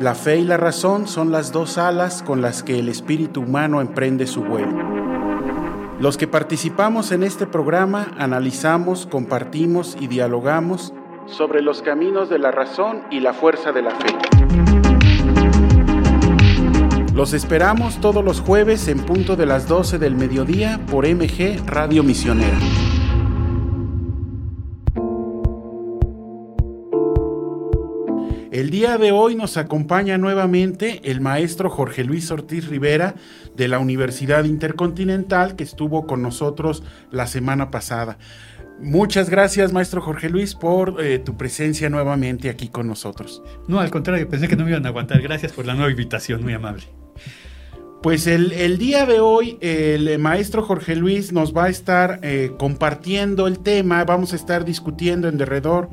la fe y la razón son las dos alas con las que el espíritu humano emprende su vuelo. Los que participamos en este programa analizamos, compartimos y dialogamos sobre los caminos de la razón y la fuerza de la fe. Los esperamos todos los jueves en punto de las 12 del mediodía por MG Radio Misionera. El día de hoy nos acompaña nuevamente el maestro Jorge Luis Ortiz Rivera de la Universidad Intercontinental que estuvo con nosotros la semana pasada. Muchas gracias, maestro Jorge Luis, por eh, tu presencia nuevamente aquí con nosotros. No, al contrario, pensé que no me iban a aguantar. Gracias por la nueva invitación, muy amable. Pues el, día de hoy el maestro Jorge Luis nos va a estar eh, compartiendo el tema, vamos a estar discutiendo en derredor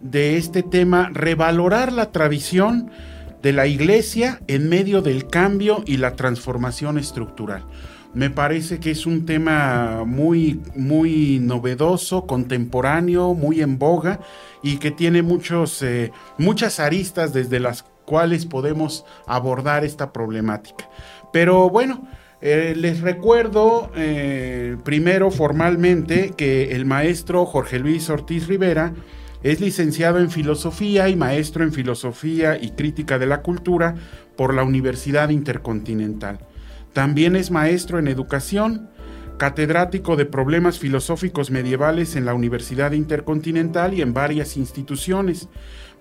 de este tema, revalorar la tradición de la iglesia en medio del cambio y la transformación estructural. Me parece que es un tema muy, muy novedoso, contemporáneo, muy en boga y que tiene muchos, eh, muchas aristas desde las cuales podemos abordar esta problemática. Pero bueno, eh, les recuerdo eh, primero formalmente que el maestro Jorge Luis Ortiz Rivera es licenciado en Filosofía y maestro en Filosofía y Crítica de la Cultura por la Universidad Intercontinental. También es maestro en Educación, catedrático de Problemas Filosóficos Medievales en la Universidad Intercontinental y en varias instituciones,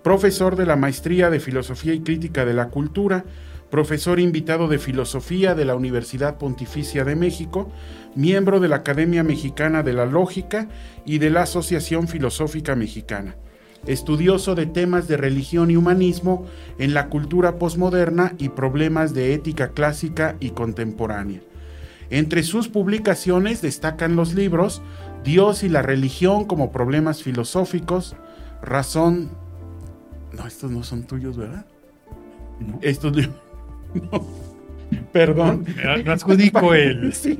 profesor de la Maestría de Filosofía y Crítica de la Cultura, profesor invitado de Filosofía de la Universidad Pontificia de México, miembro de la Academia Mexicana de la Lógica y de la Asociación Filosófica Mexicana, estudioso de temas de religión y humanismo en la cultura posmoderna y problemas de ética clásica y contemporánea. Entre sus publicaciones destacan los libros Dios y la religión como problemas filosóficos, Razón... No, estos no son tuyos, ¿verdad? Estos libros... No. Perdón. adjudico el. Sí.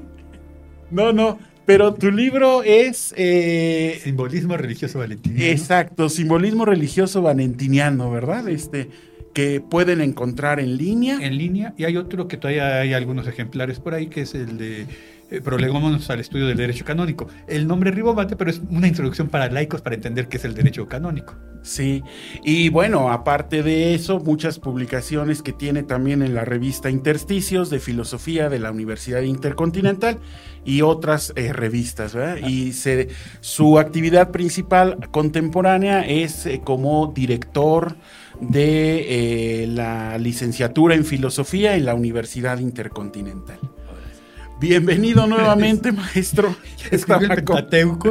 No, no. Pero tu libro es. Eh, simbolismo religioso valentiniano. Exacto, simbolismo religioso valentiniano, ¿verdad? Este que pueden encontrar en línea. En línea, y hay otro que todavía hay algunos ejemplares por ahí, que es el de eh, prolegómonos al estudio del derecho canónico. El nombre Ribomate, pero es una introducción para laicos para entender qué es el derecho canónico. Sí, y bueno, aparte de eso, muchas publicaciones que tiene también en la revista Intersticios de Filosofía de la Universidad Intercontinental y otras eh, revistas, ¿verdad? Y se, su actividad principal contemporánea es eh, como director de la licenciatura en filosofía en la Universidad Intercontinental. Bienvenido nuevamente, maestro.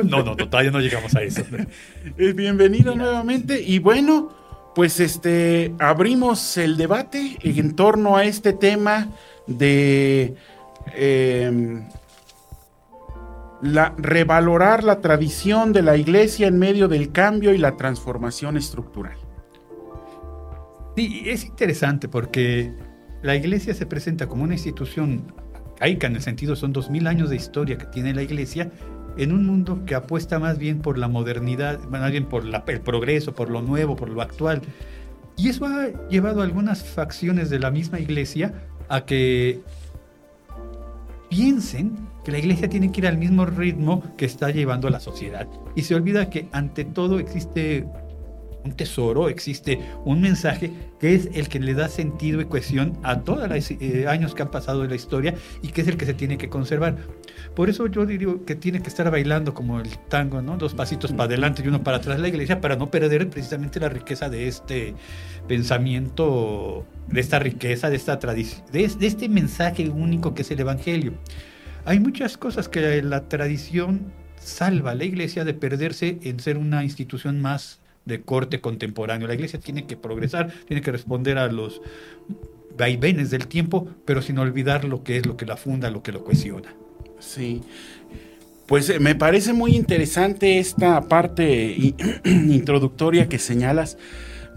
No, no, todavía no llegamos a eso. Eh, bienvenido nuevamente. Y bueno, pues este abrimos el debate en torno a este tema de em, la, revalorar la tradición de la iglesia en medio del cambio y la transformación estructural. Sí, es interesante porque la iglesia se presenta como una institución arcaica en el sentido, son dos mil años de historia que tiene la iglesia, en un mundo que apuesta más bien por la modernidad, más bien por el progreso, por lo nuevo, por lo actual. Y eso ha llevado a algunas facciones de la misma iglesia a que piensen que la iglesia tiene que ir al mismo ritmo que está llevando la sociedad. Y se olvida que ante todo existe un tesoro, existe un mensaje que es el que le da sentido y cohesión a todos los eh, años que han pasado de la historia y que es el que se tiene que conservar. Por eso yo digo que tiene que estar bailando como el tango, ¿no? Dos pasitos para adelante y uno para atrás la iglesia para no perder precisamente la riqueza de este pensamiento, de esta riqueza, de esta tradición, de este mensaje único que es el Evangelio. Hay muchas cosas que la tradición salva a la iglesia de perderse en ser una institución más de corte contemporáneo. La iglesia tiene que progresar, tiene que responder a los vaivenes del tiempo, pero sin olvidar lo que es lo que la funda, lo que lo cohesiona. Sí. Pues eh, me parece muy interesante esta parte introductoria que señalas.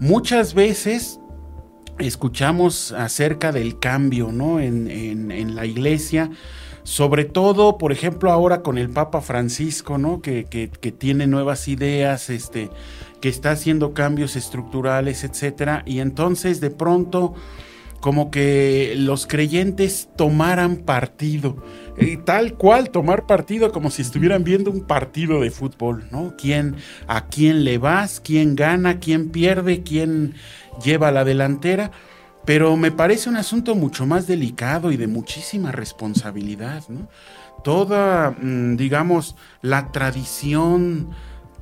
Muchas veces escuchamos acerca del cambio, ¿no? En, la iglesia, sobre todo, por ejemplo, ahora con el Papa Francisco, ¿no? Que, que, tiene nuevas ideas, este, que está haciendo cambios estructurales, etcétera, y entonces de pronto como que los creyentes tomaran partido, y tal cual tomar partido como si estuvieran viendo un partido de fútbol, ¿no? ¿Quién, a quién le vas, quién gana, quién pierde, quién lleva la delantera? Pero me parece un asunto mucho más delicado y de muchísima responsabilidad, ¿no? Toda, mm, digamos, la tradición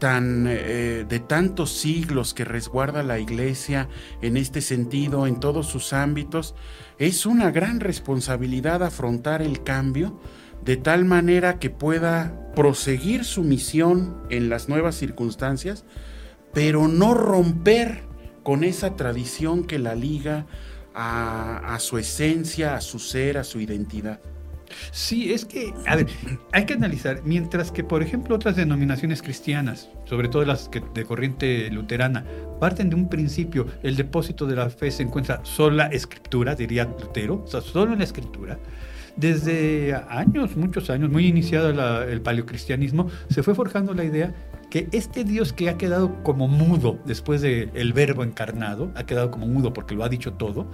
eh, de tantos siglos que resguarda la iglesia en este sentido, en todos sus ámbitos, es una gran responsabilidad afrontar el cambio de tal manera que pueda proseguir su misión en las nuevas circunstancias, pero no romper con esa tradición que la liga a su esencia, a su ser, a su identidad. Sí, es que, a ver, hay que analizar, mientras que, por ejemplo, otras denominaciones cristianas, sobre todo las que de corriente luterana, parten de un principio, el depósito de la fe se encuentra solo la escritura, diría Lutero, o sea, solo en la escritura. Desde años, muchos años, muy iniciado el paleocristianismo, se fue forjando la idea que este Dios que ha quedado como mudo después del verbo encarnado, ha quedado como mudo porque lo ha dicho todo,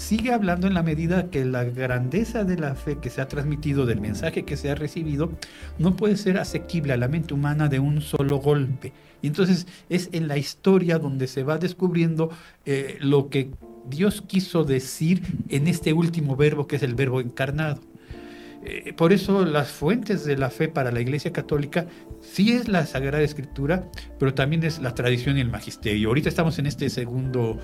sigue hablando en la medida que la grandeza de la fe que se ha transmitido, del mensaje que se ha recibido, no puede ser asequible a la mente humana de un solo golpe. Y entonces es en la historia donde se va descubriendo eh, lo que Dios quiso decir en este último verbo que es el verbo encarnado. Eh, por eso las fuentes de la fe para la Iglesia Católica sí es la Sagrada Escritura, pero también es la tradición y el magisterio. Ahorita estamos en este segundo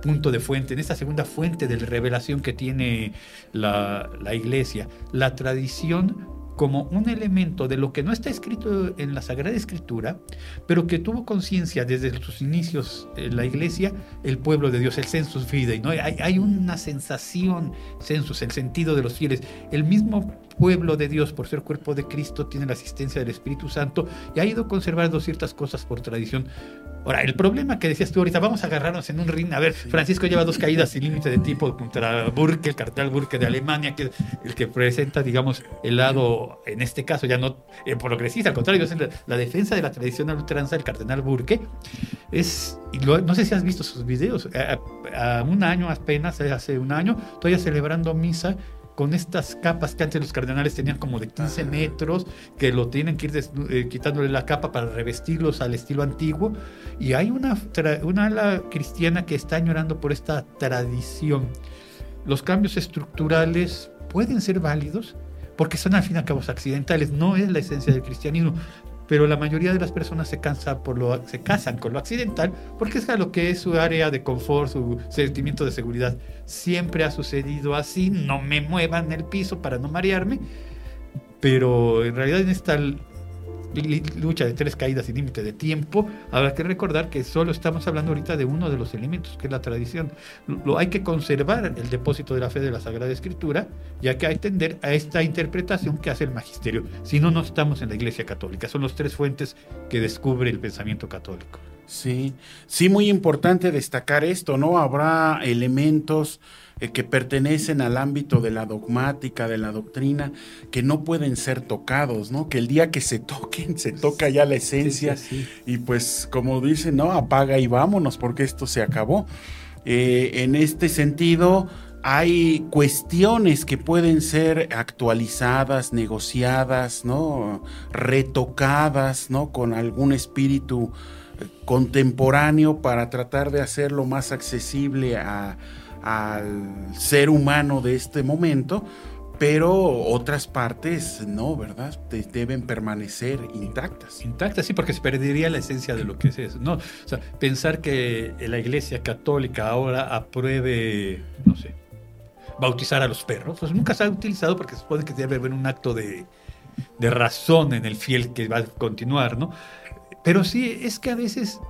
punto de fuente, en esta segunda fuente de revelación que tiene la, iglesia, la tradición como un elemento de lo que no está escrito en la Sagrada Escritura, pero que tuvo conciencia desde sus inicios en la iglesia, el pueblo de Dios, el census fidei. ¿no? Hay, hay, una sensación, census, el sentido de los fieles. El mismo pueblo de Dios, por ser cuerpo de Cristo, tiene la asistencia del Espíritu Santo y ha ido conservando ciertas cosas por tradición. Ahora, el problema que decías tú ahorita, vamos a agarrarnos en un ring. A ver, Francisco lleva dos caídas sin límite de tiempo contra Burke, el cartel Burke de Alemania, que el que presenta, digamos, el lado, en este caso, ya no eh, progresista, al contrario, es la, defensa de la tradición ultranza del cardenal Burke. Es, no sé si has visto sus videos, a un año apenas, hace un año, todavía celebrando misa con estas capas que antes los cardenales tenían como de 15 metros, que lo tienen que ir eh, quitándole la capa para revestirlos al estilo antiguo. Y hay una, una ala cristiana que está añorando por esta tradición. Los cambios estructurales pueden ser válidos porque son al fin y al cabo accidentales, no es la esencia del cristianismo, pero la mayoría de las personas se, cansa por lo, se casan con lo accidental porque es lo que es su área de confort, su sentimiento de seguridad. Siempre ha sucedido así, no me muevan el piso para no marearme, pero en realidad en esta lucha de tres caídas sin límite de tiempo, habrá que recordar que solo estamos hablando ahorita de uno de los elementos, que es la tradición. Lo, hay que conservar el depósito de la fe de la Sagrada Escritura, ya que hay que atender a esta interpretación que hace el magisterio. Si no, no estamos en la Iglesia Católica. Son las tres fuentes que descubre el pensamiento católico. Sí, sí, muy importante destacar esto, ¿no? Habrá elementos eh, que pertenecen al ámbito de la dogmática, de la doctrina, que no pueden ser tocados, ¿no? Que el día que se toquen, se toca ya la esencia y pues como dicen, ¿no? Apaga y vámonos porque esto se acabó. Eh, en este sentido, hay cuestiones que pueden ser actualizadas, negociadas, ¿no? Retocadas, ¿no? Con algún espíritu contemporáneo para tratar de hacerlo más accesible al ser humano de este momento, pero otras partes no, ¿verdad? deben permanecer intactas. Intactas, sí, porque se perdería la esencia de lo que es eso, ¿no? O sea, pensar que la Iglesia Católica ahora apruebe, no sé, bautizar a los perros, pues nunca se ha utilizado porque se supone que debe haber un acto de, de razón en el fiel que va a continuar, ¿no? Pero sí, es que a veces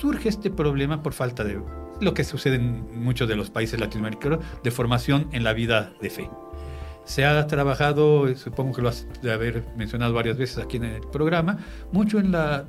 surge este problema por falta de lo que sucede en muchos de los países latinoamericanos de formación en la vida de fe. Se ha trabajado, supongo que lo has de haber mencionado varias veces aquí en el programa, mucho en la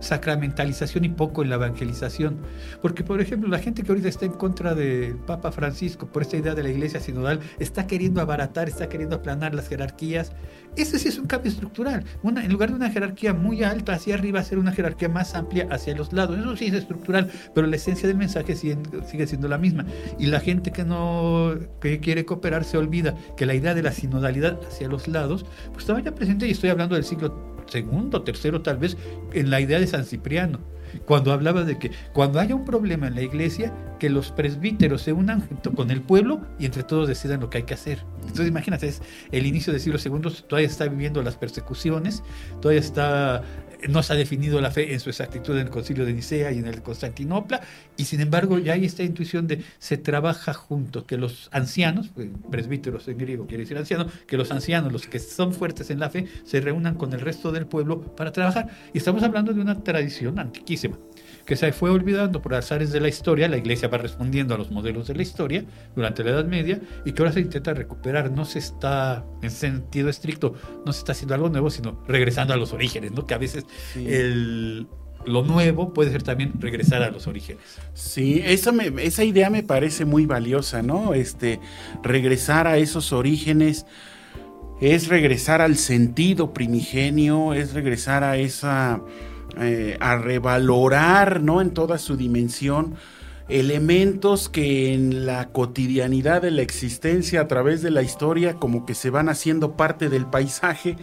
sacramentalización y poco en la evangelización. Porque, por ejemplo, la gente que ahorita está en contra del Papa Francisco por esta idea de la iglesia sinodal está queriendo abaratar, está queriendo aplanar las jerarquías. Ese sí es un cambio estructural. En lugar de una jerarquía muy alta hacia arriba, hacer una jerarquía más amplia hacia los lados. Eso sí es estructural, pero la esencia del mensaje sigue, sigue siendo la misma. Y la gente que no que quiere cooperar se olvida que la idea de la sinodalidad hacia los lados, pues estaba ya presente y estoy hablando del siglo segundo, tercero tal vez, en la idea de San Cipriano, cuando hablaba de que cuando haya un problema en la iglesia, que los presbíteros se unan junto con el pueblo y entre todos decidan lo que hay que hacer. Entonces imagínate, es el inicio del siglo segundo, todavía está viviendo las persecuciones, todavía está no se ha definido la fe en su exactitud en el concilio de Nicea y en el Constantinopla, y sin embargo ya hay esta intuición de se trabaja juntos, que los ancianos, pues, presbíteros en griego quiere decir anciano, que los ancianos, los que son fuertes en la fe, se reúnan con el resto del pueblo para trabajar. Y estamos hablando de una tradición antiquísima que se fue olvidando por azares de la historia, la iglesia va respondiendo a los modelos de la historia durante la Edad Media y que ahora se intenta recuperar, no se está en sentido estricto, no se está haciendo algo nuevo, sino regresando a los orígenes, ¿no? Que a veces el, lo nuevo puede ser también regresar a los orígenes. Sí, esa, esa idea me parece muy valiosa, ¿no? Este, regresar a esos orígenes es regresar al sentido primigenio, es regresar a esa eh, a revalorar ¿no? en toda su dimensión elementos que en la cotidianidad de la existencia a través de la historia como que se van haciendo parte del paisaje,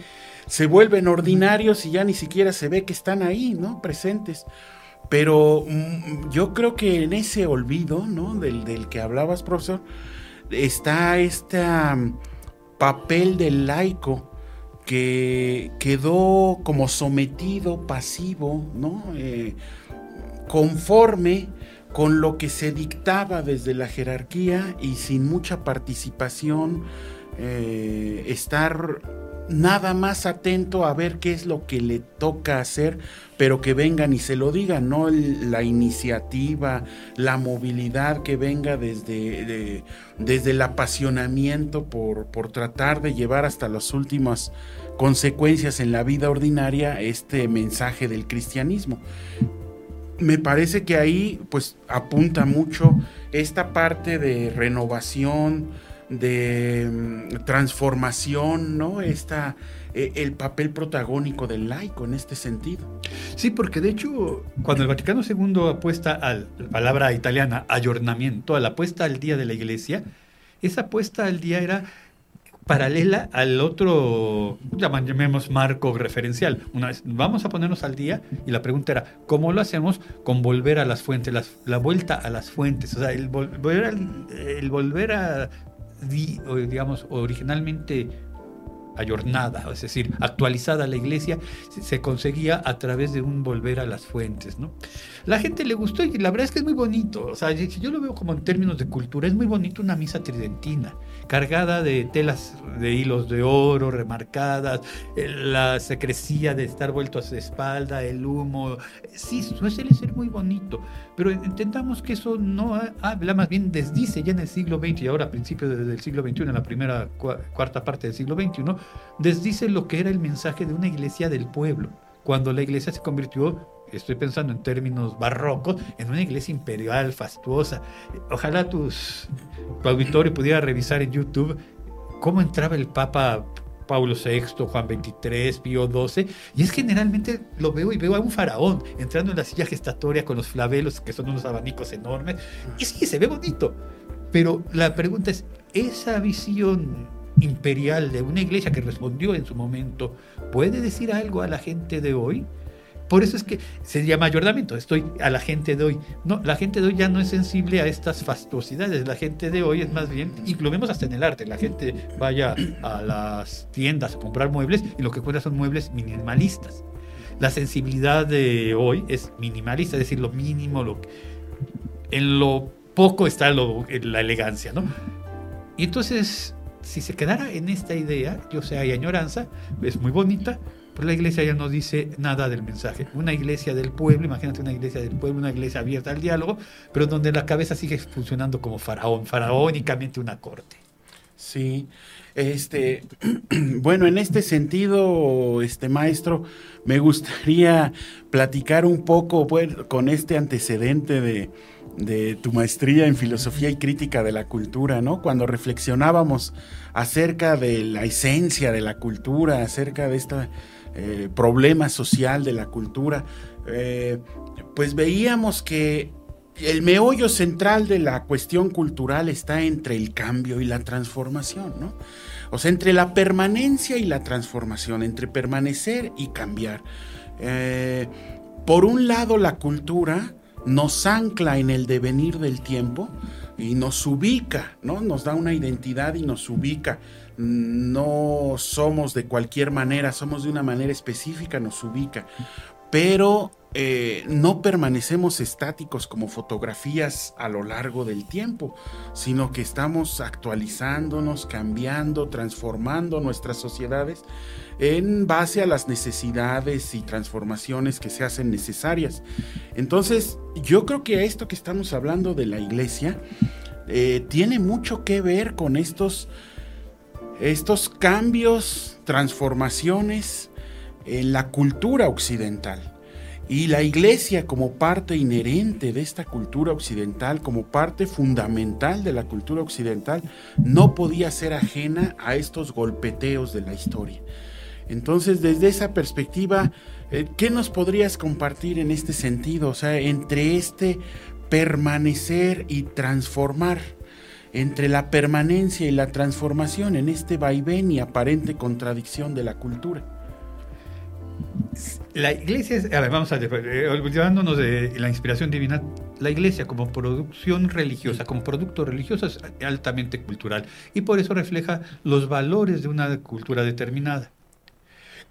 se vuelven ordinarios y ya ni siquiera se ve que están ahí, ¿no? Presentes. Pero mm, yo creo que en ese olvido, ¿no? Del, del que hablabas, profesor, está este papel del laico que quedó como sometido, pasivo, ¿no? Eh, conforme con lo que se dictaba desde la jerarquía y sin mucha participación, eh, estar nada más atento a ver qué es lo que le toca hacer, pero que vengan y se lo digan, no la iniciativa, la movilidad que venga desde, desde el apasionamiento por, por tratar de llevar hasta las últimas consecuencias en la vida ordinaria este mensaje del cristianismo. Me parece que ahí pues apunta mucho esta parte de renovación, de mm, transformación, ¿no? Esta, eh, el papel protagónico del laico en este sentido. Sí, porque de hecho, cuando el Vaticano II apuesta a la palabra italiana, ayornamiento, a la apuesta al día de la iglesia, esa apuesta al día era paralela al otro, llamemos marco referencial. Una vez, vamos a ponernos al día y la pregunta era, ¿cómo lo hacemos con volver a las fuentes, la vuelta a las fuentes? O sea, el volver, el volver a, digamos, originalmente ayornada, es decir, actualizada la iglesia, se conseguía a través de un volver a las fuentes, ¿no? La gente le gustó y la verdad es que es muy bonito, o sea, yo lo veo como en términos de cultura, es muy bonito una misa tridentina, cargada de telas de hilos de oro remarcadas, eh, la secrecía de estar vuelto a su espalda, el humo, sí, suele ser muy bonito, pero entendamos que eso no habla, más bien desdice ya en el siglo XX y ahora a principios del siglo XXI, en la primera cuarta parte del siglo XXI, desdice lo que era el mensaje de una iglesia del pueblo, cuando la iglesia se convirtió estoy pensando en términos barrocos, en una iglesia imperial, fastuosa. Ojalá tus, tu auditorio pudiera revisar en YouTube cómo entraba el Papa Pablo VI, Juan XXIII, Pío XII, y es generalmente lo veo y veo a un faraón entrando en la silla gestatoria con los flavelos, que son unos abanicos enormes, y sí, se ve bonito. Pero la pregunta es, ¿esa visión imperial de una iglesia que respondió en su momento puede decir algo a la gente de hoy? Por eso es que se llama. Estoy a la gente de hoy. No, la gente de hoy ya no es sensible a estas fastuosidades. La gente de hoy es más bien, y lo vemos hasta en el arte. La gente vaya a las tiendas a comprar muebles y lo que encuentra son muebles minimalistas. La sensibilidad de hoy es minimalista, es decir, lo mínimo, lo en lo poco está la elegancia, ¿no? Y entonces, si se quedara en esta idea, yo sé, hay añoranza, es muy bonita, pues la iglesia ya no dice nada del mensaje. Una iglesia del pueblo, imagínate una iglesia del pueblo, una iglesia abierta al diálogo, pero donde la cabeza sigue funcionando como faraón, faraónicamente una corte. Sí, este, bueno, en este sentido, este maestro, me gustaría platicar un poco con este antecedente de, de tu maestría en filosofía y crítica de la cultura, ¿no? Cuando reflexionábamos acerca de la esencia de la cultura, acerca de este eh, problema social de la cultura, eh, pues veíamos que el meollo central de la cuestión cultural está entre el cambio y la transformación, ¿no? O sea, entre la permanencia y la transformación, entre permanecer y cambiar. Eh, por un lado, la cultura nos ancla en el devenir del tiempo y nos ubica, ¿no? Nos da una identidad y nos ubica. No somos de cualquier manera, somos de una manera específica, nos ubica. Pero eh, no permanecemos estáticos como fotografías a lo largo del tiempo, sino que estamos actualizándonos, cambiando, transformando nuestras sociedades en base a las necesidades y transformaciones que se hacen necesarias. Entonces, yo creo que esto que estamos hablando de la iglesia eh, tiene mucho que ver con estos, estos cambios, transformaciones en la cultura occidental. Y la iglesia como parte inherente de esta cultura occidental, como parte fundamental de la cultura occidental, no podía ser ajena a estos golpeteos de la historia. Entonces, desde esa perspectiva, eh, ¿qué nos podrías compartir en este sentido? O sea, entre este permanecer y transformar, entre la permanencia y la transformación, en este vaivén y aparente contradicción de la cultura la iglesia, a ver, vamos a ver, olvidándonos de la inspiración divina, la iglesia como producción religiosa, como producto religioso es altamente cultural y por eso refleja los valores de una cultura determinada.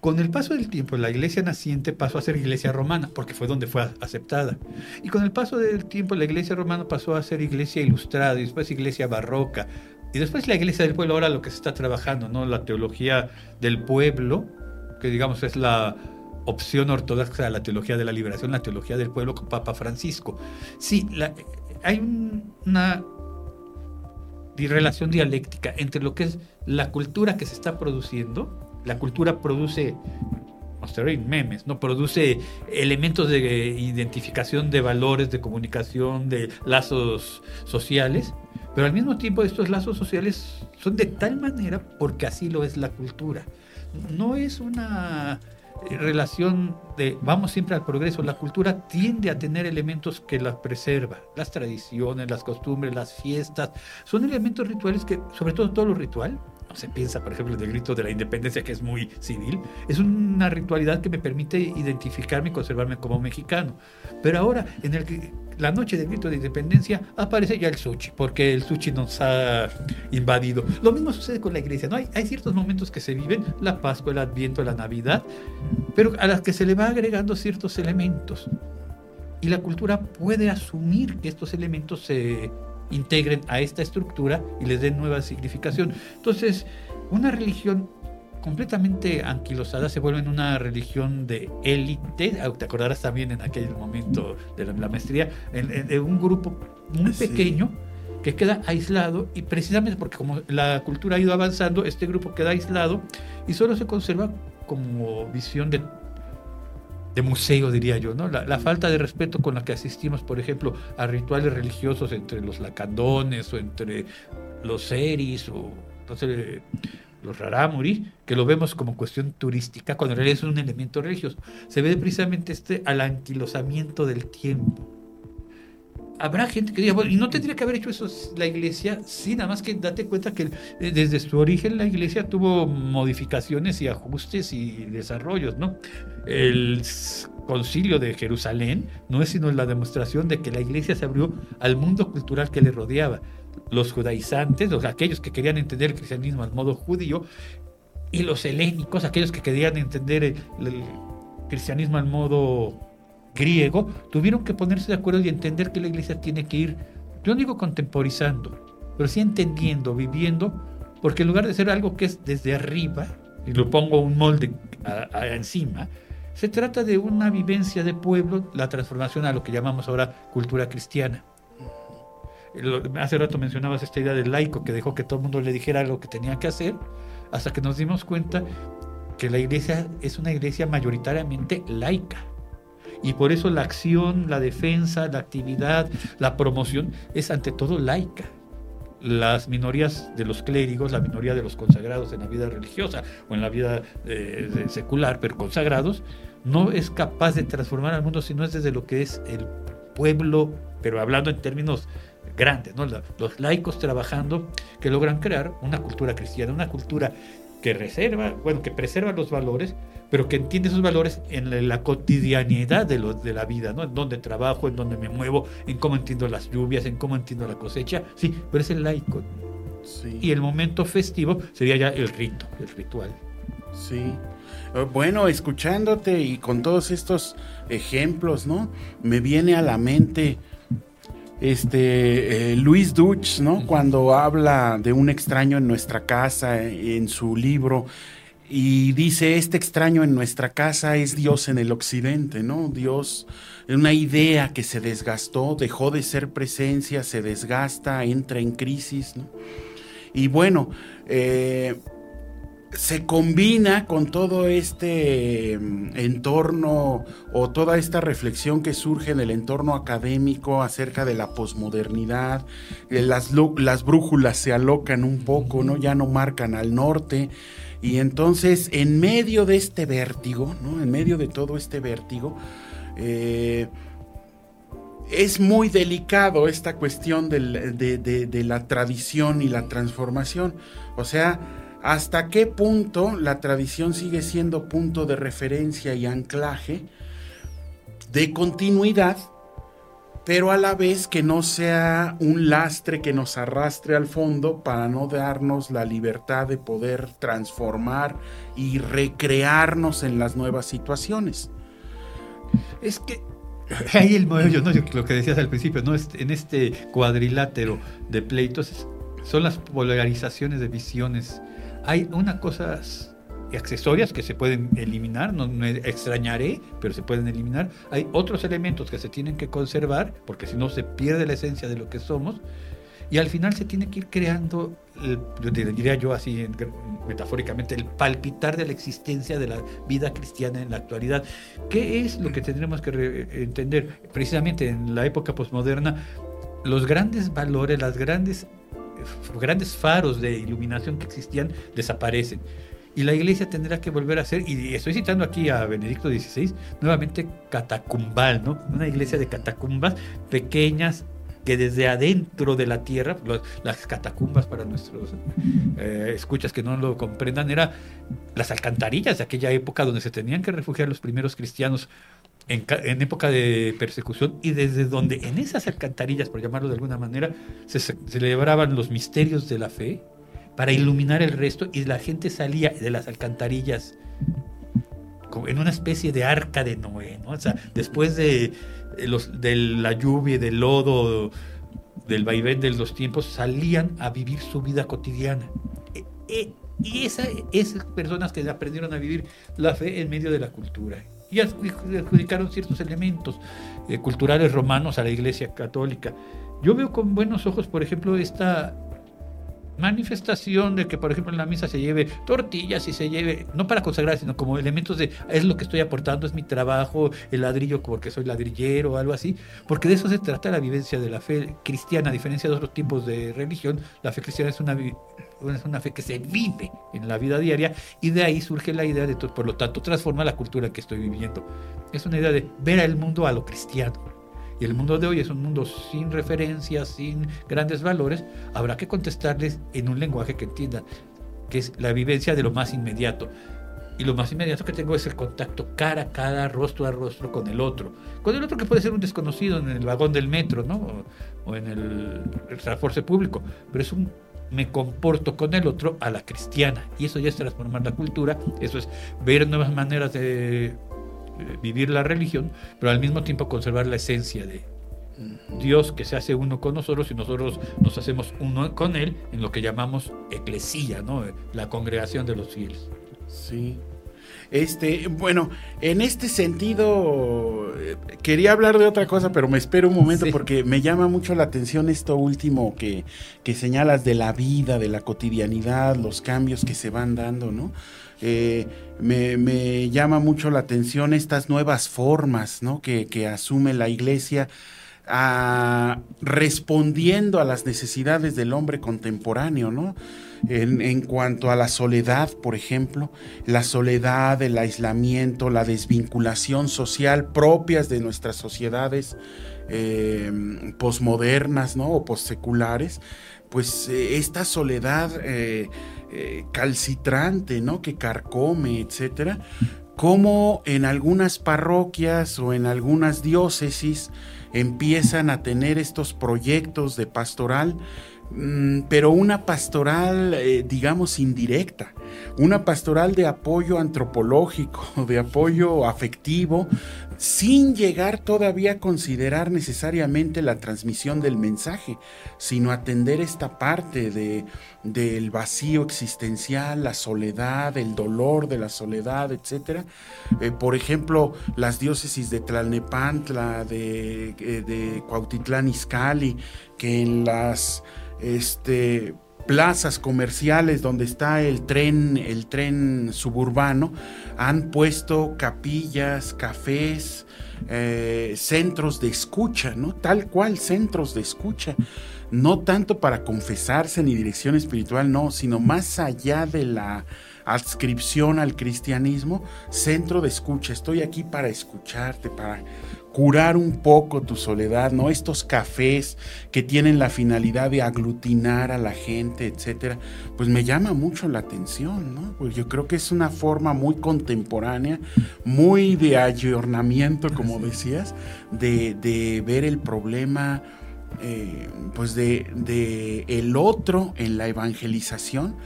Con el paso del tiempo, la iglesia naciente pasó a ser iglesia romana, porque fue donde fue aceptada. Y con el paso del tiempo, la iglesia romana pasó a ser iglesia ilustrada, y después iglesia barroca, y después la iglesia del pueblo, ahora lo que se está trabajando, ¿no? La teología del pueblo, que digamos es la opción ortodoxa de la teología de la liberación, la teología del pueblo con Papa Francisco. Sí, hay una relación dialéctica entre lo que es la cultura que se está produciendo, la cultura produce memes, no produce elementos de identificación de valores, de comunicación, de lazos sociales, pero al mismo tiempo estos lazos sociales son de tal manera porque así lo es la cultura no es una relación de vamos siempre al progreso. La cultura tiende a tener elementos que la preserva. Las tradiciones, las costumbres, las fiestas, son elementos rituales que, sobre todo todo lo ritual, se piensa, por ejemplo, en el grito de la independencia, que es muy civil, es una ritualidad que me permite identificarme y conservarme como mexicano. Pero ahora, en el la noche del grito de independencia aparece ya el sushi, porque el sushi nos ha invadido. Lo mismo sucede con la iglesia, ¿no? Hay, hay ciertos momentos que se viven, la Pascua, el Adviento, la Navidad, pero a las que se le va agregando ciertos elementos. Y la cultura puede asumir que estos elementos se integren a esta estructura y les den nueva significación. Entonces, una religión completamente anquilosada, se vuelve una religión de élite. Ah, te acordarás también en aquel momento de la, maestría, de un grupo muy pequeño que queda aislado y precisamente porque como la cultura ha ido avanzando, este grupo queda aislado y solo se conserva como visión de, de museo, diría yo, ¿no? La, falta de respeto con la que asistimos, por ejemplo, a rituales religiosos entre los lacandones o entre los seris o sé, los rarámuri, que lo vemos como cuestión turística, cuando en realidad es un elemento religioso. Se ve precisamente este al anquilosamiento del tiempo. Habrá gente que diga, bueno, y no tendría que haber hecho eso la iglesia, sí, nada más que date cuenta que eh, desde su origen la iglesia tuvo modificaciones y ajustes y desarrollos, ¿no? El concilio de Jerusalén no es sino la demostración de que la iglesia se abrió al mundo cultural que le rodeaba los judaizantes, los, aquellos que querían entender el cristianismo al modo judío, y los helénicos, aquellos que querían entender el, cristianismo al modo griego, tuvieron que ponerse de acuerdo y entender que la iglesia tiene que ir, yo no digo contemporizando, pero sí entendiendo, viviendo, porque en lugar de ser algo que es desde arriba, y lo pongo un molde encima, se trata de una vivencia de pueblo, la transformación a lo que llamamos ahora cultura cristiana. Hace rato mencionabas esta idea del laico que dejó que todo el mundo le dijera lo que tenía que hacer, hasta que nos dimos cuenta que la iglesia es una iglesia mayoritariamente laica. Y por eso la acción, la defensa, la actividad, la promoción es ante todo laica las minorías de los clérigos, la minoría de los consagrados en la vida religiosa o en la vida eh, secular, pero consagrados, no es capaz de transformar al mundo si no es desde lo que es el pueblo, pero hablando en términos grandes, ¿no? los laicos trabajando que logran crear una cultura cristiana, una cultura que reserva, bueno, que preserva los valores, pero que entiende esos valores en la cotidianidad de, de la vida, ¿no? En donde trabajo, en donde me muevo, en cómo entiendo las lluvias, en cómo entiendo la cosecha, sí, pero es el laico. Y el momento festivo sería ya el rito, el ritual. Sí. Eh, bueno, escuchándote y con todos estos ejemplos, ¿no? Me viene a la mente este eh, Luis Duch, ¿no? Cuando habla de un extraño en nuestra casa, en su libro, y dice, este extraño en nuestra casa es Dios en el occidente, ¿no? Dios, una idea que se desgastó, dejó de ser presencia, se desgasta, entra en crisis, ¿no? Y bueno, eh, se combina con todo este mm, entorno o toda esta reflexión que surge en el entorno académico acerca de la posmodernidad. Eh, las, las brújulas se alocan un poco, ¿no? Ya no marcan al norte. Y entonces, en medio de este vértigo, ¿no? En medio de todo este vértigo, eh, es muy delicado esta cuestión de la tradición y la transformación. O sea, hasta qué punto la tradición sigue siendo punto de referencia y anclaje de continuidad, pero a la vez que no sea un lastre que nos arrastre al fondo para no darnos la libertad de poder transformar y recrearnos en las nuevas situaciones. Es que ahí el modelo, ¿no? lo que decías al principio, ¿no? en este cuadrilátero de pleitos son las polarizaciones de visiones hay unas cosas accesorias que se pueden eliminar, no me extrañaré, pero se pueden eliminar. Hay otros elementos que se tienen que conservar, porque si no se pierde la esencia de lo que somos. Y al final se tiene que ir creando, diría yo así metafóricamente, el palpitar de la existencia de la vida cristiana en la actualidad. ¿Qué es lo que tendremos que entender? Precisamente en la época posmoderna, los grandes valores, las grandes grandes faros de iluminación que existían desaparecen. Y la iglesia tendrá que volver a ser, y estoy citando aquí a Benedicto XVI, nuevamente catacumbal, ¿no? Una iglesia de catacumbas pequeñas que desde adentro de la tierra, las catacumbas para nuestros eh, escuchas que no lo comprendan, eran las alcantarillas de aquella época donde se tenían que refugiar los primeros cristianos en, época de persecución y desde donde en esas alcantarillas, por llamarlo de alguna manera, se celebraban los misterios de la fe para iluminar el resto y la gente salía de las alcantarillas en una especie de arca de Noé, ¿no? O sea, después de, los, de la lluvia, del lodo, del vaivén de los tiempos, salían a vivir su vida cotidiana. E, e, y esa, esas personas que aprendieron a vivir la fe en medio de la cultura y adjudicaron ciertos elementos eh, culturales romanos a la Iglesia Católica. Yo veo con buenos ojos, por ejemplo, esta manifestación de que, por ejemplo, en la misa se lleve tortillas y se lleve, no para consagrar, sino como elementos de, es lo que estoy aportando, es mi trabajo, el ladrillo porque soy ladrillero o algo así, porque de eso se trata la vivencia de la fe cristiana, a diferencia de otros tipos de religión, la fe cristiana es una, es una fe que se vive en la vida diaria y de ahí surge la idea de, por lo tanto, transforma la cultura que estoy viviendo. Es una idea de ver al mundo a lo cristiano. Y el mundo de hoy es un mundo sin referencias, sin grandes valores. Habrá que contestarles en un lenguaje que entiendan, que es la vivencia de lo más inmediato. Y lo más inmediato que tengo es el contacto cara a cara, rostro a rostro con el otro. Con el otro que puede ser un desconocido en el vagón del metro, ¿no? O, en el, el transporte público. Pero es un me comporto con el otro a la cristiana. Y eso ya es transformar la cultura, eso es ver nuevas maneras de vivir la religión, pero al mismo tiempo conservar la esencia de Dios que se hace uno con nosotros y nosotros nos hacemos uno con Él en lo que llamamos eclesía, ¿no? la congregación de los fieles. Sí. Este, bueno, en este sentido, eh, quería hablar de otra cosa, pero me espero un momento porque me llama mucho la atención esto último que, que, señalas de la vida, de la cotidianidad, los cambios que se van dando, ¿no? Eh, me, llama mucho la atención estas nuevas formas, ¿no? Que, asume la iglesia respondiendo a las necesidades del hombre contemporáneo, ¿no? En, cuanto a la soledad, por ejemplo, la soledad, el aislamiento, la desvinculación social propias de nuestras sociedades eh, posmodernas, ¿no? O postseculares, pues eh, esta soledad eh, calcitrante, ¿no? Que carcome, etcétera, como en algunas parroquias o en algunas diócesis, empiezan a tener estos proyectos de pastoral, pero una pastoral, eh, digamos, indirecta, una pastoral de apoyo antropológico, de apoyo afectivo, sin llegar todavía a considerar necesariamente la transmisión del mensaje, sino atender esta parte de, del vacío existencial, la soledad, el dolor de la soledad, etc. Eh, por ejemplo, las diócesis de Tlalnepantla, de, eh, de Cuautitlán Izcalli, que en las este, plazas comerciales donde está el tren, el tren suburbano, han puesto capillas, cafés, eh, centros de escucha, ¿no? Tal cual, centros de escucha. No tanto para confesarse ni dirección espiritual, no, sino más allá de la adscripción al cristianismo, centro de escucha. Estoy aquí para escucharte, para curar un poco tu soledad, ¿no? Estos cafés que tienen la finalidad de aglutinar a la gente, etcétera, pues me llama mucho la atención, ¿no? Pues yo creo que es una forma muy contemporánea, muy de ayornamiento, como decías, de, ver el problema, eh, pues de, de el otro en la evangelización,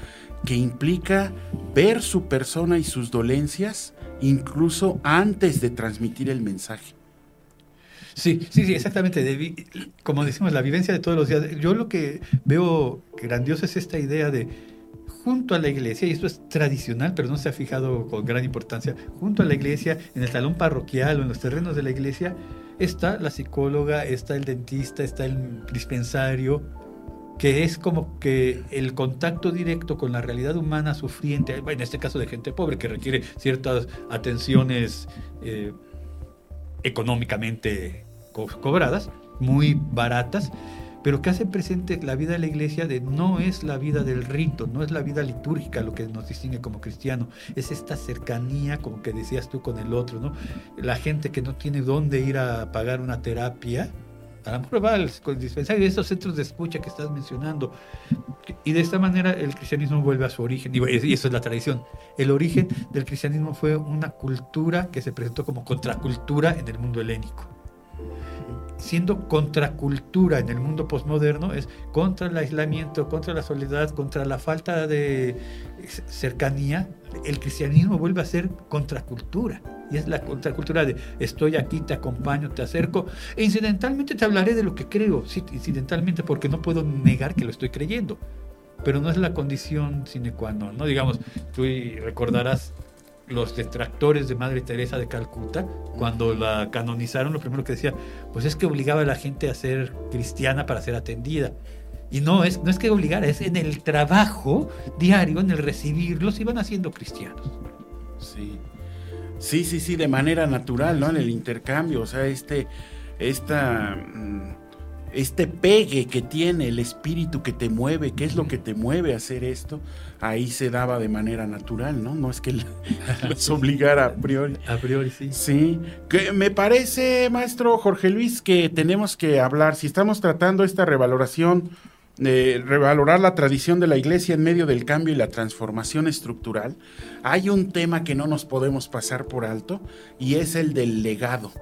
que implica ver su persona y sus dolencias incluso antes de transmitir el mensaje. Sí, sí, sí, exactamente. como decimos, la vivencia de todos los días. Yo lo que veo grandioso es esta idea de junto a la iglesia, y esto es tradicional, pero no se ha fijado con gran importancia, junto a la iglesia, en el salón parroquial o en los terrenos de la iglesia, está la psicóloga, está el dentista, está el dispensario, que es como que el contacto directo con la realidad humana sufriente, en este caso de gente pobre que requiere ciertas atenciones eh, económicamente cobradas, muy baratas, pero que hace presente la vida de la iglesia de no es la vida del rito, no es la vida litúrgica lo que nos distingue como cristiano, es esta cercanía, como que decías tú con el otro, ¿no? La gente que no tiene dónde ir a pagar una terapia, a lo mejor va al dispensario de esos centros de escucha que estás mencionando. Y de esta manera el cristianismo vuelve a su origen, y eso es la tradición. El origen del cristianismo fue una cultura que se presentó como contracultura en el mundo helénico siendo contracultura en el mundo posmoderno, es contra el aislamiento, contra la soledad, contra la falta de cercanía, el cristianismo vuelve a ser contracultura. Y es la contracultura de estoy aquí, te acompaño, te acerco. E incidentalmente te hablaré de lo que creo, incidentalmente, porque no puedo negar que lo estoy creyendo. Pero no es la condición sine qua non, ¿no? Digamos, tú recordarás los detractores de Madre Teresa de Calcuta, cuando la canonizaron, lo primero que decía, pues es que obligaba a la gente a ser cristiana para ser atendida. Y no es, no es que obligara, es en el trabajo diario, en el recibirlos, iban haciendo cristianos. Sí. Sí, sí, sí, de manera natural, ¿no? En el intercambio, o sea, este, esta... Mm, este pegue que tiene el espíritu que te mueve, qué es lo que te mueve a hacer esto, ahí se daba de manera natural, ¿no? No es que les obligara a priori. A priori, sí. Sí. Que me parece, maestro Jorge Luis, que tenemos que hablar, si estamos tratando esta revaloración, de revalorar la tradición de la iglesia en medio del cambio y la transformación estructural, hay un tema que no nos podemos pasar por alto y es el del legado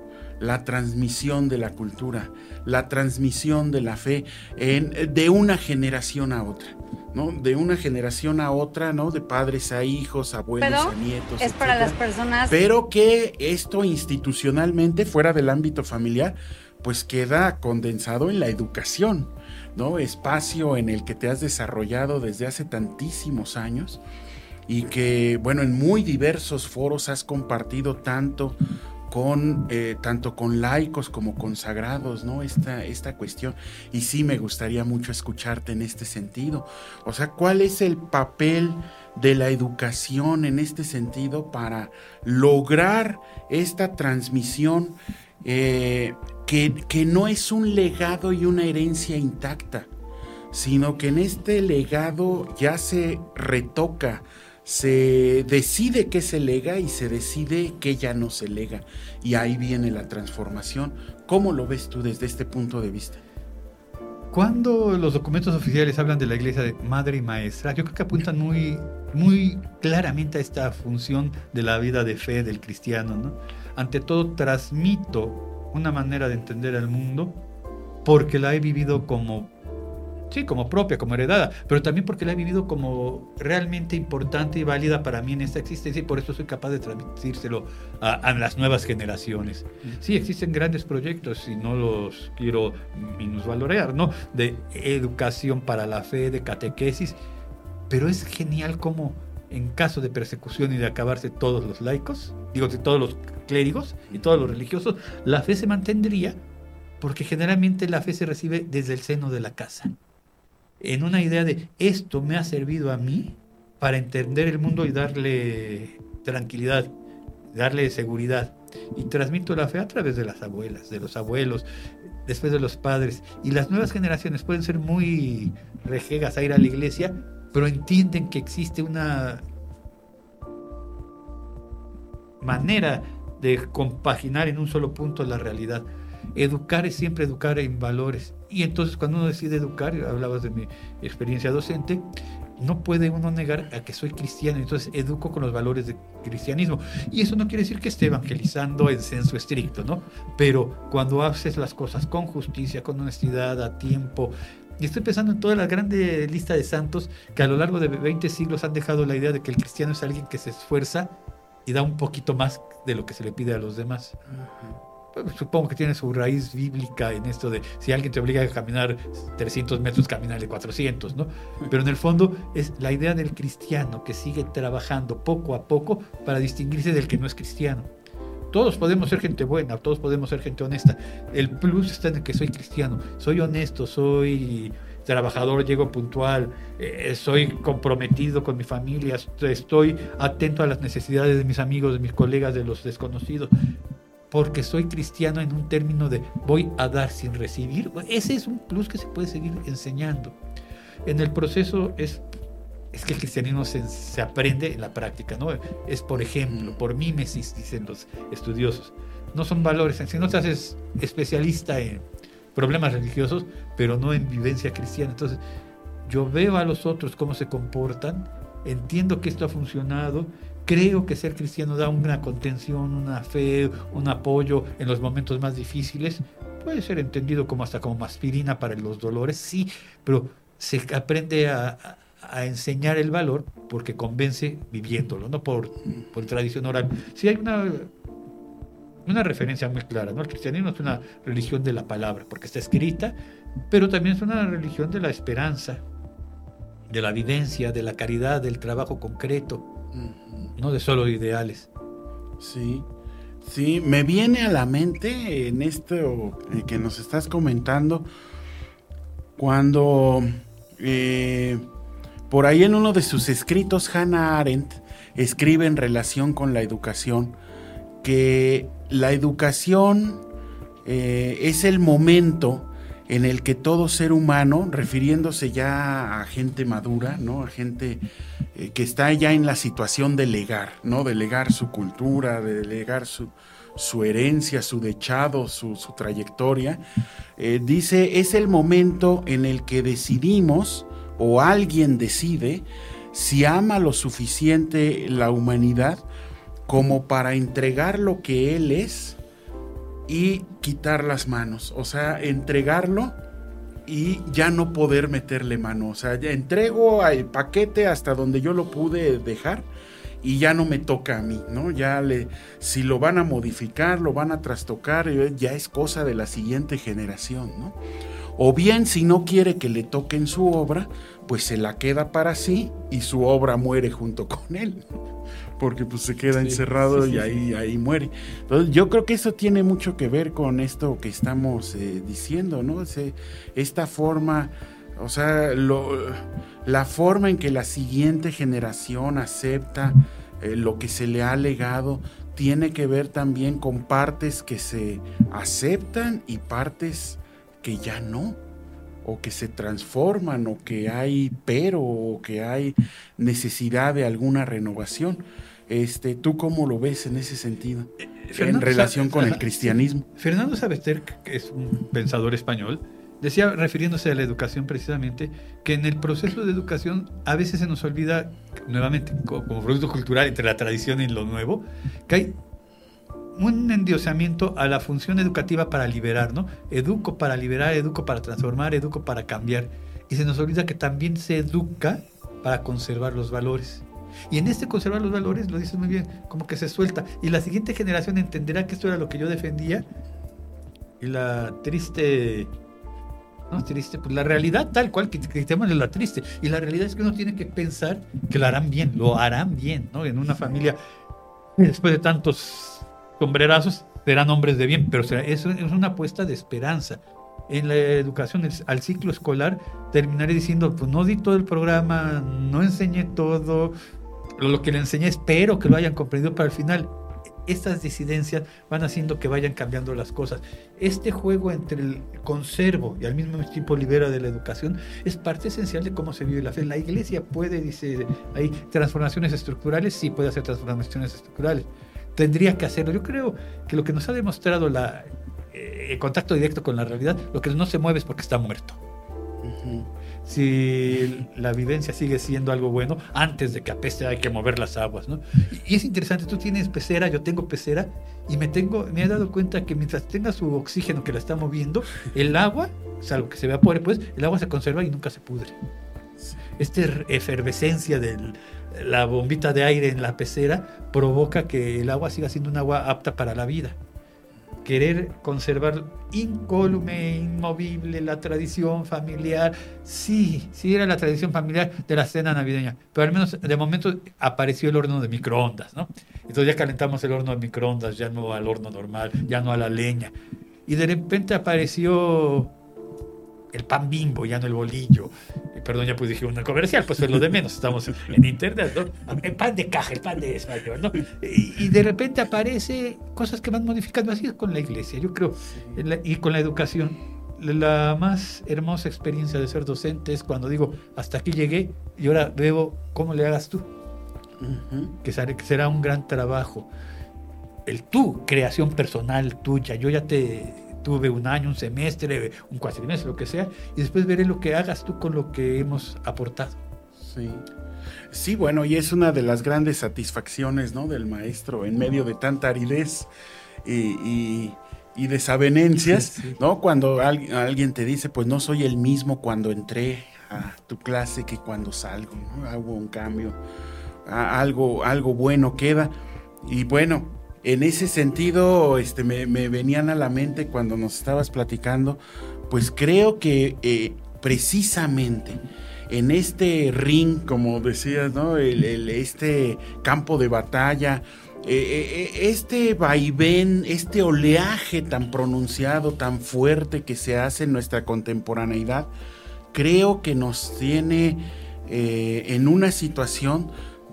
la transmisión de la cultura, la transmisión de la fe de una generación a otra. ¿no? De una generación a otra, ¿no? De padres a hijos, abuelos a nietos. Es para las personas. Pero que esto institucionalmente, fuera del ámbito familiar, pues queda condensado en la educación, ¿no? Espacio en el que te has desarrollado desde hace tantísimos años y que, bueno, en muy diversos foros has compartido tanto con eh, tanto con laicos como consagrados, ¿no? Esta, esta cuestión. Y sí me gustaría mucho escucharte en este sentido. O sea, ¿cuál es el papel de la educación en este sentido para lograr esta transmisión eh, que, que no es un legado y una herencia intacta, sino que en este legado ya se retoca, se decide qué se lega y se decide qué ya no se lega. Y ahí viene la transformación. ¿Cómo lo ves tú desde este punto de vista? Cuando los documentos oficiales hablan de la iglesia de madre y maestra, yo creo que apuntan muy, muy claramente a esta función de la vida de fe del cristiano. ¿no? Ante todo, transmito una manera de entender al mundo porque la he vivido como sí, como propia, como heredada, pero también porque la he vivido como realmente importante y válida para mí en esta existencia y por eso soy capaz de transmitírselo a, las nuevas generaciones. Sí, existen grandes proyectos y no los quiero minusvalorear, ¿no? De educación para la fe, de catequesis, pero es genial como en caso de persecución y de acabarse todos los laicos, digo, todos los clérigos y todos los religiosos, la fe se mantendría porque generalmente la fe se recibe desde el seno de la casa en una idea de esto me ha servido a mí para entender el mundo y darle tranquilidad, darle seguridad. Y transmito la fe a través de las abuelas, de los abuelos, después de los padres. Y las nuevas generaciones pueden ser muy rejegas a ir a la iglesia, pero entienden que existe una manera de compaginar en un solo punto la realidad. Educar es siempre educar en valores. Y entonces cuando uno decide educar, hablabas de mi experiencia docente, no puede uno negar a que soy cristiano, entonces educo con los valores del cristianismo. Y eso no quiere decir que esté evangelizando en senso estricto, ¿no? Pero cuando haces las cosas con justicia, con honestidad, a tiempo, y estoy pensando en toda la grande lista de santos que a lo largo de 20 siglos han dejado la idea de que el cristiano es alguien que se esfuerza y da un poquito más de lo que se le pide a los demás. Supongo que tiene su raíz bíblica en esto de si alguien te obliga a caminar 300 metros, de 400, ¿no? Pero en el fondo es la idea del cristiano que sigue trabajando poco a poco para distinguirse del que no es cristiano. Todos podemos ser gente buena, todos podemos ser gente honesta. El plus está en el que soy cristiano, soy honesto, soy trabajador, llego puntual, eh, soy comprometido con mi familia, estoy atento a las necesidades de mis amigos, de mis colegas, de los desconocidos porque soy cristiano en un término de voy a dar sin recibir, ese es un plus que se puede seguir enseñando. En el proceso es, es que el cristianismo se, aprende en la práctica, ¿no? Es por ejemplo, mm. por mímesis, dicen los estudiosos. No son valores, si no te haces especialista en problemas religiosos, pero no en vivencia cristiana. Entonces, yo veo a los otros cómo se comportan, entiendo que esto ha funcionado Creo que ser cristiano da una contención, una fe, un apoyo en los momentos más difíciles. Puede ser entendido como hasta como aspirina para los dolores, sí, pero se aprende a, enseñar el valor porque convence viviéndolo, no por, por tradición oral. Sí hay una, una referencia muy clara, ¿no? El cristianismo es una religión de la palabra, porque está escrita, pero también es una religión de la esperanza, de la vivencia, de la caridad, del trabajo concreto no de solo ideales. Sí, sí, me viene a la mente en esto eh, que nos estás comentando, cuando eh, por ahí en uno de sus escritos Hannah Arendt escribe en relación con la educación que la educación eh, es el momento en el que todo ser humano, refiriéndose ya a gente madura, ¿no? A gente eh, que está ya en la situación de legar, ¿no? De legar su cultura, de legar su, herencia, su dechado, su, trayectoria. Eh, dice, es el momento en el que decidimos, o alguien decide, si ama lo suficiente la humanidad como para entregar lo que él es y quitar las manos, o sea, entregarlo y ya no poder meterle mano, o sea, entrego el paquete hasta donde yo lo pude dejar y ya no me toca a mí, ¿no? Ya le, si lo van a modificar, lo van a trastocar, eh, ya es cosa de la siguiente generación, ¿no? O bien, si no quiere que le toquen su obra, pues se la queda para sí y su obra muere junto con él porque pues se queda encerrado y ahí, ahí muere. Entonces yo creo que eso tiene mucho que ver con esto que estamos eh, diciendo, ¿no? esta forma, o sea, la forma en que la siguiente generación acepta eh, lo que se le ha legado tiene que ver también con partes que se aceptan y partes que ya no o que se transforman o que hay pero o que hay necesidad de alguna renovación. Este, ¿Tú cómo lo ves en ese sentido? Eh, en relación con el cristianismo. Fernando Sabater, que es un pensador español, decía, refiriéndose a la educación precisamente, que en el proceso de educación a veces se nos olvida, nuevamente, como producto cultural entre la tradición y lo nuevo, que hay un endiosamiento a la función educativa para liberar, ¿no? Educo para liberar, educo para transformar, educo para cambiar. Y se nos olvida que también se educa para conservar los valores. Y en este conservar los valores, lo dices muy bien, como que se suelta. Y la siguiente generación entenderá que esto era lo que yo defendía. Y la triste no, triste, pues la realidad tal cual que cristianos es la triste. Y la realidad es que uno tiene que pensar que lo harán bien, lo harán bien, ¿no? En una familia, después de tantos sombrerazos, serán hombres de bien, pero es una apuesta de esperanza. En la educación, al ciclo escolar, terminaré diciendo, pues no di todo el programa, no enseñé todo, lo que le enseñé espero que lo hayan comprendido, pero al final estas disidencias van haciendo que vayan cambiando las cosas. Este juego entre el conservo y al mismo tiempo libera de la educación es parte esencial de cómo se vive la fe. La iglesia puede, dice, hay transformaciones estructurales, sí puede hacer transformaciones estructurales. Tendría que hacerlo. Yo creo que lo que nos ha demostrado la, eh, el contacto directo con la realidad, lo que no se mueve es porque está muerto si la vivencia sigue siendo algo bueno, antes de que apeste hay que mover las aguas, ¿no? Y, es interesante, tú tienes pecera, yo tengo pecera, y me, tengo, me he dado cuenta que mientras tenga su oxígeno que la está moviendo, el agua, salvo que se evapore, pues, el agua se conserva y nunca se pudre. Esta efervescencia de la bombita de aire en la pecera provoca que el agua siga siendo un agua apta para la vida querer conservar incólume, inmovible, la tradición familiar. Sí, sí era la tradición familiar de la cena navideña, pero al menos de momento apareció el horno de microondas, ¿no? Entonces ya calentamos el horno de microondas, ya no al horno normal, ya no a la leña. Y de repente apareció el pan bimbo, ya no el bolillo. Perdón, ya pues dije una comercial, pues es lo de menos, estamos en internet, ¿no? El pan de caja, el pan de español, ¿no? Y, de repente aparece cosas que van modificando, así es con la iglesia, yo creo, y con la educación. La más hermosa experiencia de ser docente es cuando digo, hasta aquí llegué y ahora veo cómo le hagas tú. que será un gran trabajo. El tú, creación personal tuya, yo ya te tuve un año, un semestre, un cuatrimestre, lo que sea, y después veré lo que hagas tú con lo que hemos aportado. Sí. Sí, bueno, y es una de las grandes satisfacciones ¿no? del maestro en medio de tanta aridez y, desavenencias, ¿no? Cuando alguien te dice, pues no soy el mismo cuando entré a tu clase que cuando salgo, ¿no? Hago un cambio, algo, algo bueno queda. Y bueno, en ese sentido, este, me, venían a la mente cuando nos estabas platicando, pues creo que eh, precisamente en este ring, como decías, ¿no? este campo de batalla, eh, eh, este vaivén, este oleaje tan pronunciado, tan fuerte que se hace en nuestra contemporaneidad, creo que nos tiene en una situación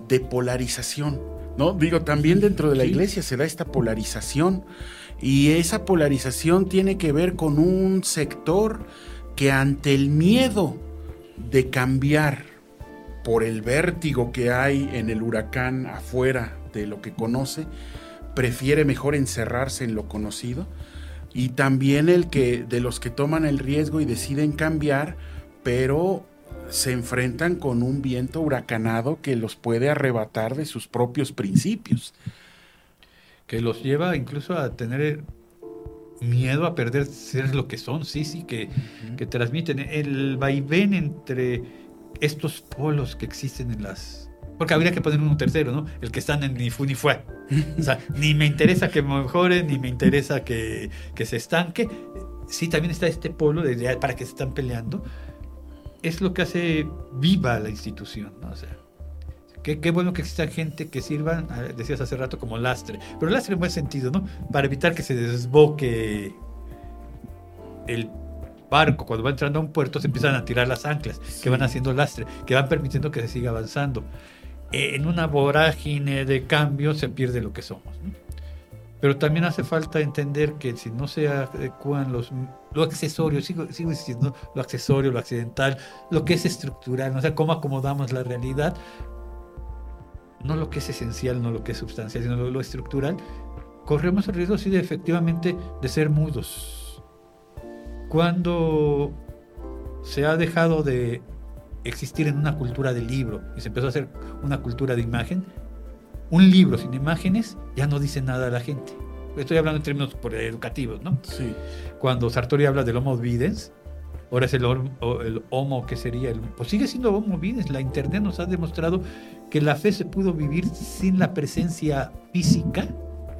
de polarización ¿no? Digo, también dentro de la iglesia se da esta polarización y esa polarización tiene que ver con un sector que ante el miedo de cambiar por el vértigo que hay en el huracán afuera de lo que conoce, prefiere mejor encerrarse en lo conocido y también el que de los que toman el riesgo y deciden cambiar, pero se enfrentan con un viento huracanado que los puede arrebatar de sus propios principios. Que los lleva incluso a tener miedo a perder ser lo que son, sí, sí, que, que transmiten el vaivén entre estos polos que existen en las... Porque habría que poner un tercero, ¿no? El que están en ni fu ni fue. O sea, ni me interesa que mejore, ni me interesa que, que se estanque. Sí, también está este polo de, para que se están peleando es lo que hace viva la institución, ¿no? O sea, qué, qué bueno que exista gente que sirvan, ah, decías hace rato, como lastre, pero lastre en buen sentido, ¿no? Para evitar que se desboque el barco, cuando va entrando a un puerto, se empiezan a tirar las anclas, que van haciendo lastre, que van permitiendo que se siga avanzando. En una vorágine de cambio se pierde lo que somos. ¿no? Pero también hace falta entender que si no se adecuan los, lo accesorio, sigo, sigo diciendo, lo accesorio, lo accidental, lo que es estructural, o sea, cómo acomodamos la realidad, no lo que es esencial, no lo que es sustancial, sino lo, lo estructural, corremos el riesgo, sí, de efectivamente de ser mudos. Cuando se ha dejado de existir en una cultura de libro y se empezó a hacer una cultura de imagen, un libro sin imágenes ya no dice nada a la gente. Estoy hablando en términos educativos, ¿no? Sí. Cuando Sartori habla del Homo videns, ahora es el, el Homo que sería el. Pues sigue siendo Homo videns. La Internet nos ha demostrado que la fe se pudo vivir sin la presencia física,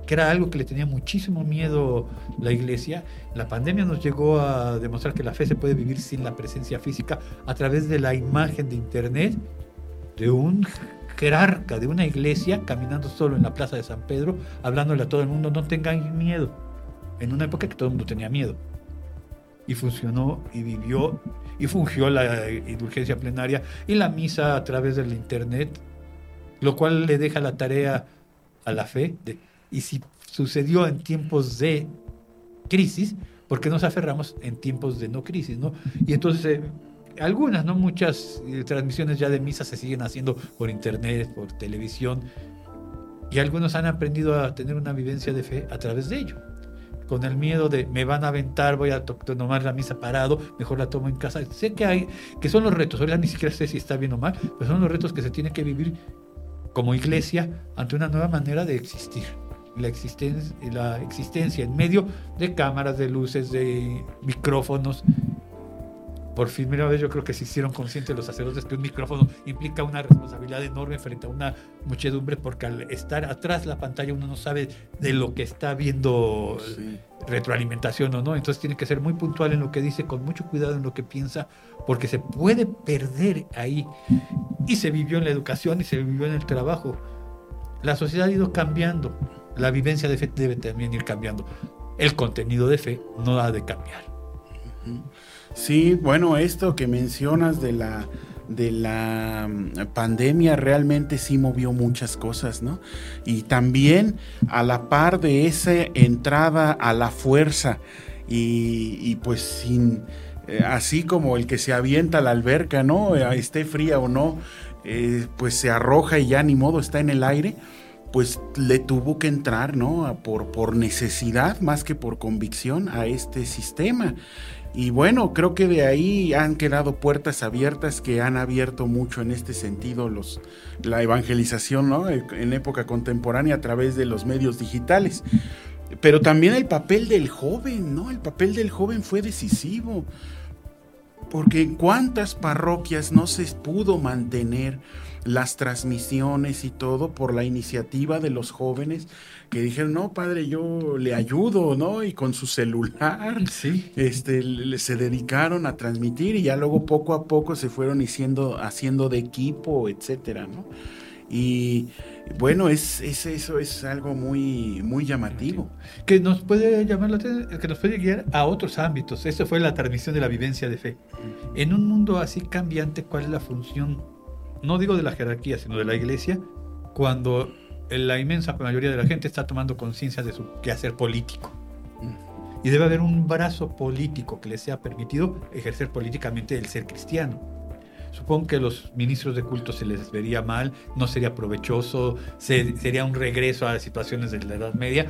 que era algo que le tenía muchísimo miedo la iglesia. La pandemia nos llegó a demostrar que la fe se puede vivir sin la presencia física a través de la imagen de Internet de un jerarca de una iglesia caminando solo en la plaza de San Pedro, hablándole a todo el mundo, no tengan miedo. En una época que todo el mundo tenía miedo. Y funcionó y vivió y fungió la indulgencia plenaria y la misa a través del internet, lo cual le deja la tarea a la fe. Y si sucedió en tiempos de crisis, ¿por qué nos aferramos en tiempos de no crisis? ¿no? Y entonces eh, algunas, no muchas eh, transmisiones ya de misa se siguen haciendo por internet, por televisión, y algunos han aprendido a tener una vivencia de fe a través de ello. Con el miedo de me van a aventar, voy a tomar la misa parado, mejor la tomo en casa. Sé que hay, que son los retos, ahora ni siquiera sé si está bien o mal, pero son los retos que se tiene que vivir como iglesia ante una nueva manera de existir. La existencia, la existencia en medio de cámaras, de luces, de micrófonos, por primera vez yo creo que se hicieron conscientes los sacerdotes que un micrófono implica una responsabilidad enorme frente a una muchedumbre porque al estar atrás de la pantalla uno no sabe de lo que está viendo sí. retroalimentación o no, entonces tiene que ser muy puntual en lo que dice, con mucho cuidado en lo que piensa, porque se puede perder ahí. Y se vivió en la educación y se vivió en el trabajo. La sociedad ha ido cambiando, la vivencia de fe debe también ir cambiando. El contenido de fe no ha de cambiar. Sí, bueno, esto que mencionas de la de la mm, pandemia realmente sí movió muchas cosas, ¿no? Y también a la par de esa entrada a la fuerza y, pues sin, eh, así como el que se avienta a la alberca, ¿no? Eh, esté fría o no, eh, pues se arroja y ya ni modo está en el aire, pues le tuvo que entrar, ¿no? Por, por necesidad más que por convicción a este sistema. Y bueno, creo que de ahí han quedado puertas abiertas que han abierto mucho en este sentido los, la evangelización ¿no? en época contemporánea a través de los medios digitales. Pero también el papel del joven, ¿no? El papel del joven fue decisivo. Porque en cuántas parroquias no se pudo mantener las transmisiones y todo por la iniciativa de los jóvenes que dijeron, no, padre, yo le ayudo, ¿no? Y con su celular, sí. este, se dedicaron a transmitir y ya luego poco a poco se fueron haciendo, haciendo de equipo, etcétera, ¿no? Y bueno, es, es, eso es algo muy, muy llamativo. Que nos puede llamar la atención, que nos puede guiar a otros ámbitos. Eso fue la transmisión de la vivencia de fe. En un mundo así cambiante, ¿cuál es la función no digo de la jerarquía, sino de la iglesia, cuando la inmensa mayoría de la gente está tomando conciencia de su quehacer político. Y debe haber un brazo político que les sea permitido ejercer políticamente el ser cristiano. Supongo que a los ministros de culto se les vería mal, no sería provechoso, se, sería un regreso a situaciones de la Edad Media,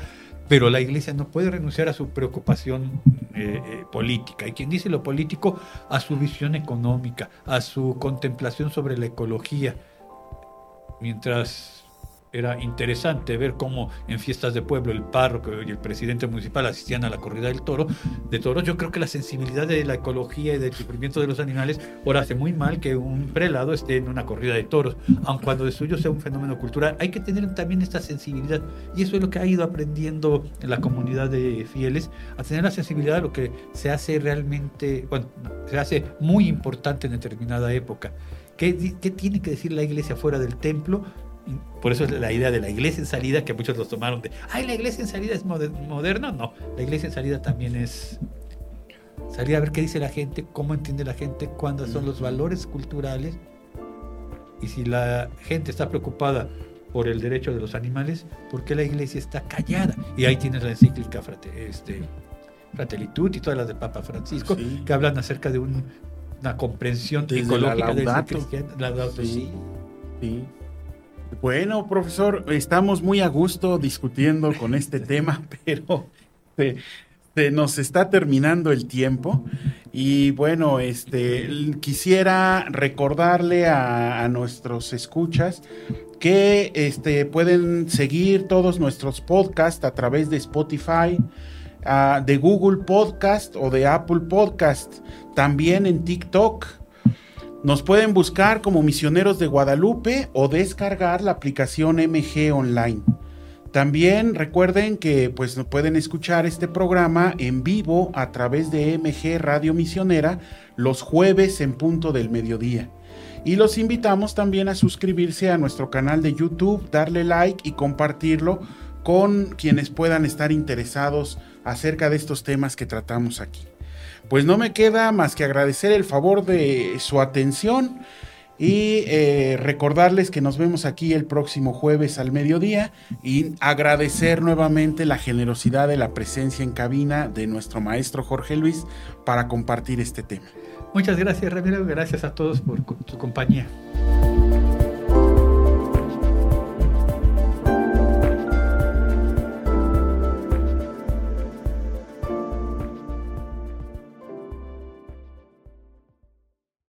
pero la iglesia no puede renunciar a su preocupación eh, eh, política. Y quien dice lo político, a su visión económica, a su contemplación sobre la ecología. Mientras era interesante ver cómo en fiestas de pueblo el párroco y el presidente municipal asistían a la corrida del toro, de toros. Yo creo que la sensibilidad de la ecología y del sufrimiento de los animales ahora hace muy mal que un prelado esté en una corrida de toros, aun cuando de suyo sea un fenómeno cultural. Hay que tener también esta sensibilidad y eso es lo que ha ido aprendiendo en la comunidad de fieles, a tener la sensibilidad de lo que se hace realmente, bueno, se hace muy importante en determinada época. ¿Qué, ¿Qué, tiene que decir la iglesia fuera del templo? Por eso es la idea de la iglesia en salida, que muchos los tomaron de, ay, la iglesia en salida es moderna. No, la iglesia en salida también es salir a ver qué dice la gente, cómo entiende la gente, cuáles son los valores culturales. Y si la gente está preocupada por el derecho de los animales, ¿por qué la iglesia está callada? Y ahí tienes la encíclica frate, este, y todas las de Papa Francisco, que hablan acerca de una comprensión ecológica de la sí. sí. Bueno, profesor, estamos muy a gusto discutiendo con este tema, pero se, nos está terminando el tiempo. Y bueno, este, quisiera recordarle a, nuestros escuchas que este, pueden seguir todos nuestros podcasts a través de Spotify, de Google Podcast o de Apple Podcast, también en TikTok nos pueden buscar como Misioneros de Guadalupe o descargar la aplicación MG Online. También recuerden que pues pueden escuchar este programa en vivo a través de MG Radio Misionera los jueves en punto del mediodía. Y los invitamos también a suscribirse a nuestro canal de YouTube, darle like y compartirlo con quienes puedan estar interesados acerca de estos temas que tratamos aquí pues no me queda más que agradecer el favor de su atención y eh, recordarles que nos vemos aquí el próximo jueves al mediodía y agradecer nuevamente la generosidad de la presencia en cabina de nuestro maestro Jorge Luis para compartir este tema. Muchas gracias Ramiro, gracias a todos por su compañía.